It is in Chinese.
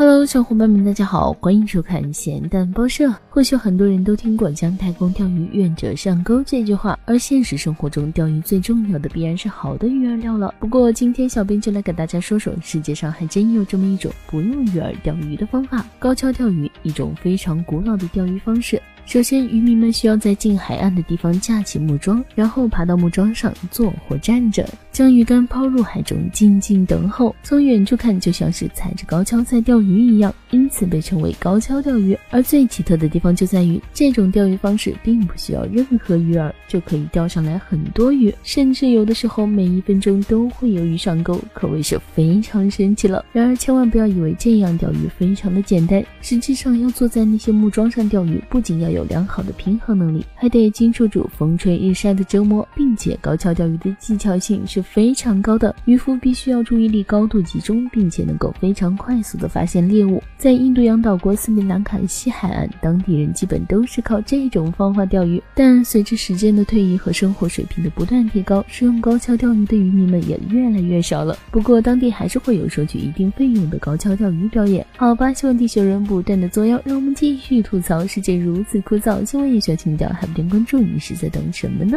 Hello，小伙伴们，大家好，欢迎收看咸蛋报社。或许很多人都听过“姜太公钓鱼，愿者上钩”这句话，而现实生活中，钓鱼最重要的必然是好的鱼饵料了。不过，今天小编就来给大家说说，世界上还真有这么一种不用鱼饵钓鱼的方法——高跷钓鱼，一种非常古老的钓鱼方式。首先，渔民们需要在近海岸的地方架起木桩，然后爬到木桩上坐或站着，将鱼竿抛入海中，静静等候。从远处看，就像是踩着高跷在钓鱼一样，因此被称为高跷钓鱼。而最奇特的地方就在于，这种钓鱼方式并不需要任何鱼饵就可以钓上来很多鱼，甚至有的时候每一分钟都会有鱼上钩，可谓是非常神奇了。然而，千万不要以为这样钓鱼非常的简单，实际上要坐在那些木桩上钓鱼，不仅要有有良好的平衡能力，还得经受住风吹日晒的折磨，并且高跷钓鱼的技巧性是非常高的。渔夫必须要注意力高度集中，并且能够非常快速的发现猎物。在印度洋岛国斯里兰卡的西海岸，当地人基本都是靠这种方法钓鱼。但随着时间的推移和生活水平的不断提高，使用高跷钓鱼的渔民们也越来越少了。不过当地还是会有收取一定费用的高跷钓鱼表演。好吧，希望地球人不断的作妖，让我们继续吐槽世界如此。枯燥，新闻也需要情调，还不点关注，你是在等什么呢？